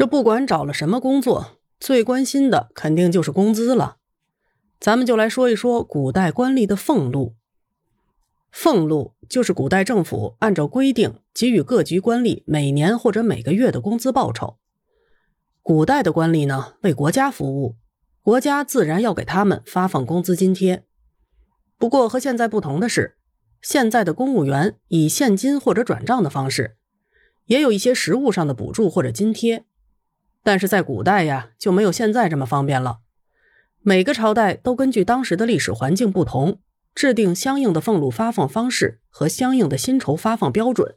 这不管找了什么工作，最关心的肯定就是工资了。咱们就来说一说古代官吏的俸禄。俸禄就是古代政府按照规定给予各级官吏每年或者每个月的工资报酬。古代的官吏呢，为国家服务，国家自然要给他们发放工资津贴。不过和现在不同的是，现在的公务员以现金或者转账的方式，也有一些实物上的补助或者津贴。但是在古代呀，就没有现在这么方便了。每个朝代都根据当时的历史环境不同，制定相应的俸禄发放方式和相应的薪酬发放标准。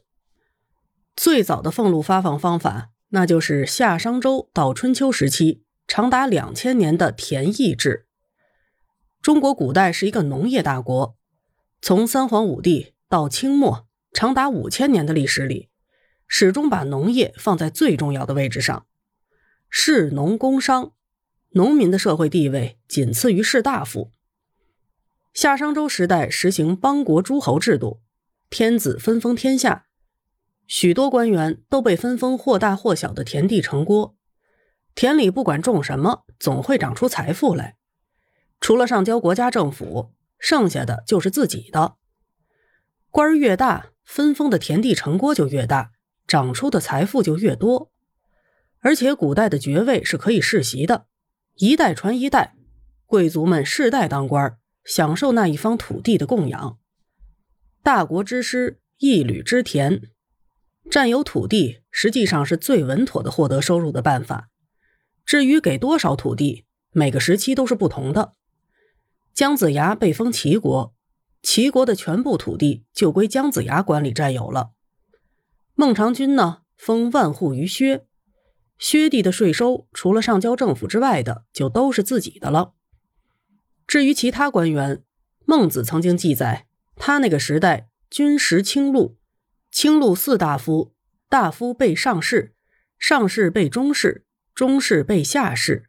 最早的俸禄发放方法，那就是夏商周到春秋时期长达两千年的田役制。中国古代是一个农业大国，从三皇五帝到清末，长达五千年的历史里，始终把农业放在最重要的位置上。士农工商，农民的社会地位仅次于士大夫。夏商周时代实行邦国诸侯制度，天子分封天下，许多官员都被分封或大或小的田地城郭。田里不管种什么，总会长出财富来。除了上交国家政府，剩下的就是自己的。官儿越大，分封的田地城郭就越大，长出的财富就越多。而且古代的爵位是可以世袭的，一代传一代，贵族们世代当官，享受那一方土地的供养。大国之师，一履之田，占有土地实际上是最稳妥的获得收入的办法。至于给多少土地，每个时期都是不同的。姜子牙被封齐国，齐国的全部土地就归姜子牙管理占有了。孟尝君呢，封万户于薛。薛地的税收，除了上交政府之外的，就都是自己的了。至于其他官员，孟子曾经记载，他那个时代，军食清禄，清禄四大夫，大夫被上士，上士被中士，中士被下士，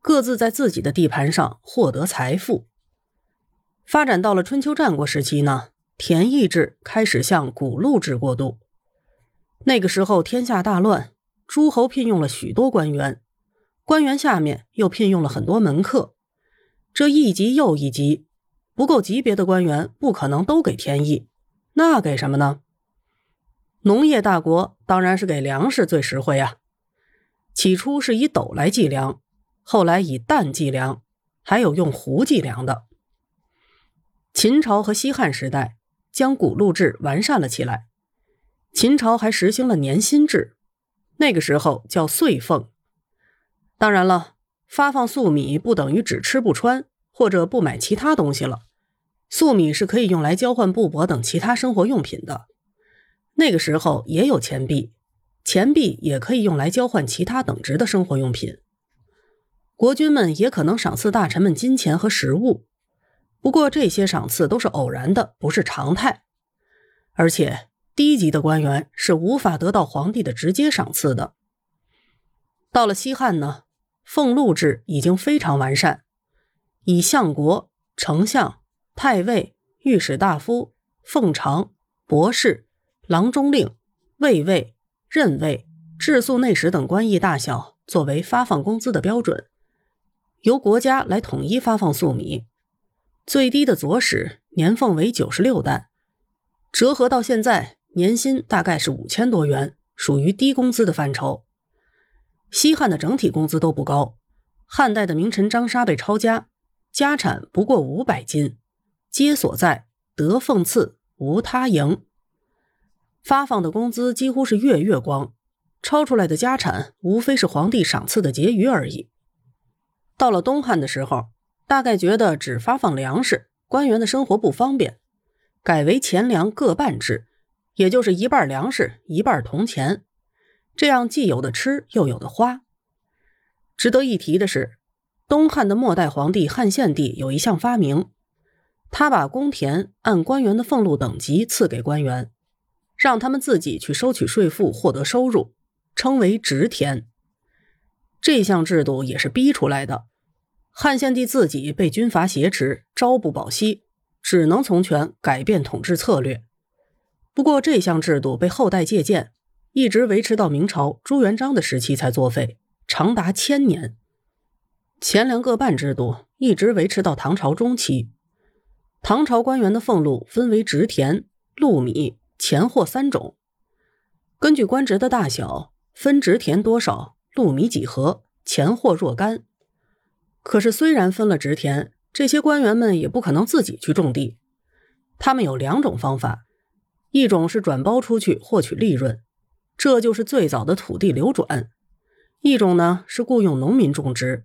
各自在自己的地盘上获得财富。发展到了春秋战国时期呢，田邑制开始向古禄制过渡。那个时候，天下大乱。诸侯聘用了许多官员，官员下面又聘用了很多门客，这一级又一级，不够级别的官员不可能都给天意，那给什么呢？农业大国当然是给粮食最实惠啊。起初是以斗来计量，后来以担计量，还有用壶计量的。秦朝和西汉时代将谷禄制完善了起来，秦朝还实行了年薪制。那个时候叫岁俸，当然了，发放粟米不等于只吃不穿或者不买其他东西了，粟米是可以用来交换布帛等其他生活用品的。那个时候也有钱币，钱币也可以用来交换其他等值的生活用品。国君们也可能赏赐大臣们金钱和食物，不过这些赏赐都是偶然的，不是常态，而且。低级的官员是无法得到皇帝的直接赏赐的。到了西汉呢，俸禄制已经非常完善，以相国、丞相、太尉、御史大夫、奉常、博士、郎中令、卫尉、任尉、治粟内史等官役大小作为发放工资的标准，由国家来统一发放粟米。最低的左史年俸为九十六担，折合到现在。年薪大概是五千多元，属于低工资的范畴。西汉的整体工资都不高，汉代的名臣张沙被抄家，家产不过五百金，皆所在得俸赐，无他营。发放的工资几乎是月月光，抄出来的家产无非是皇帝赏赐的结余而已。到了东汉的时候，大概觉得只发放粮食，官员的生活不方便，改为钱粮各半制。也就是一半粮食，一半铜钱，这样既有的吃，又有的花。值得一提的是，东汉的末代皇帝汉献帝有一项发明，他把公田按官员的俸禄等级赐给官员，让他们自己去收取税赋，获得收入，称为职田。这项制度也是逼出来的。汉献帝自己被军阀挟持，朝不保夕，只能从权改变统治策略。不过这项制度被后代借鉴，一直维持到明朝朱元璋的时期才作废，长达千年。钱粮各半制度一直维持到唐朝中期。唐朝官员的俸禄分为植田、禄米、钱货三种，根据官职的大小分植田多少、禄米几何、钱货若干。可是虽然分了植田，这些官员们也不可能自己去种地，他们有两种方法：一种是转包出去获取利润，这就是最早的土地流转；一种呢是雇佣农民种植。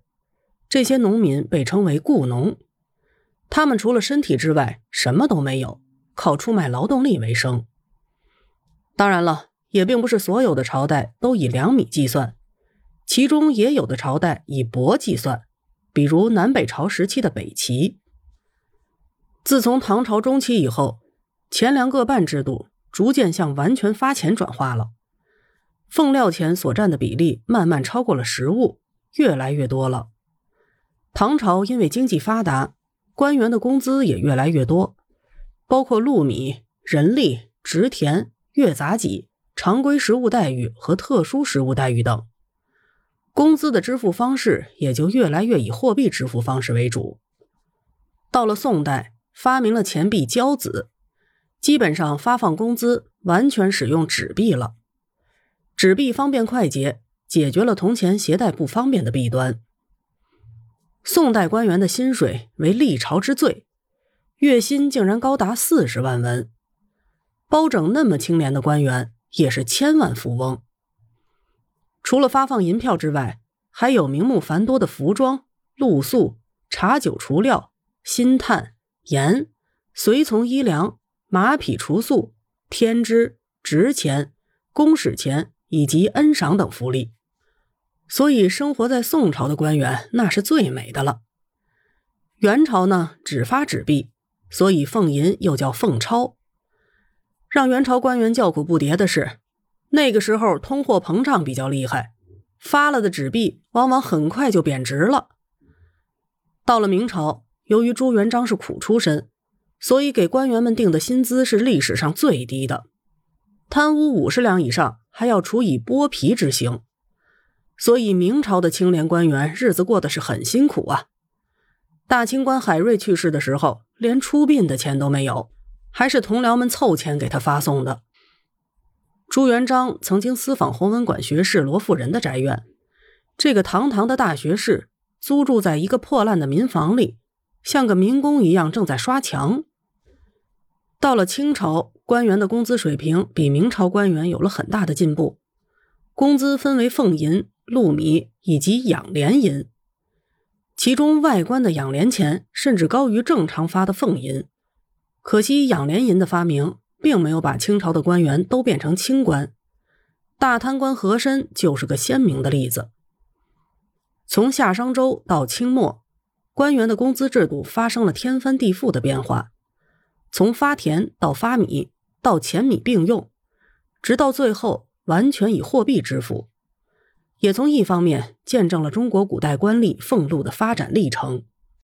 这些农民被称为雇农，他们除了身体之外什么都没有，靠出卖劳动力为生。当然了，也并不是所有的朝代都以两米计算，其中也有的朝代以帛计算，比如南北朝时期的北齐。自从唐朝中期以后，钱粮各半制度逐渐向完全发钱转化了，俸料钱所占的比例慢慢超过了实物，越来越多了。唐朝因为经济发达，官员的工资也越来越多，包括禄米、人力、植田、月杂给、常规实物待遇和特殊实物待遇等。工资的支付方式也就越来越以货币支付方式为主。到了宋代，发明了钱币交子，基本上发放工资完全使用纸币了。纸币方便快捷，解决了铜钱携带不方便的弊端。宋代官员的薪水为历朝之最，月薪竟然高达四十万文，包拯那么清廉的官员也是千万富翁。除了发放银票之外，还有名目繁多的服装、露宿、茶酒、除料、薪炭、盐、随从衣粮、马匹、除宿、天支、值钱、公使钱以及恩赏等福利。所以，生活在宋朝的官员那是最美的了。元朝呢，只发纸币，所以俸银又叫俸钞。让元朝官员叫苦不迭的是，那个时候通货膨胀比较厉害，发了的纸币往往很快就贬值了。到了明朝，由于朱元璋是苦出身，所以给官员们定的薪资是历史上最低的，贪污五十两以上还要处以剥皮之刑。所以明朝的清廉官员日子过得是很辛苦啊。大清官海瑞去世的时候，连出殡的钱都没有，还是同僚们凑钱给他发送的。朱元璋曾经私访弘文馆学士罗富仁的宅院，这个堂堂的大学士租住在一个破烂的民房里，像个民工一样正在刷墙。到了清朝，官员的工资水平比明朝官员有了很大的进步，工资分为俸银。禄米以及养廉银，其中外官的养廉钱甚至高于正常发的俸银。可惜养廉银的发明，并没有把清朝的官员都变成清官。大贪官和珅就是个鲜明的例子。从夏商周到清末，官员的工资制度发生了天翻地覆的变化，从发田到发米，到钱米并用，直到最后完全以货币支付。也从一方面见证了中国古代官吏俸禄的发展历程。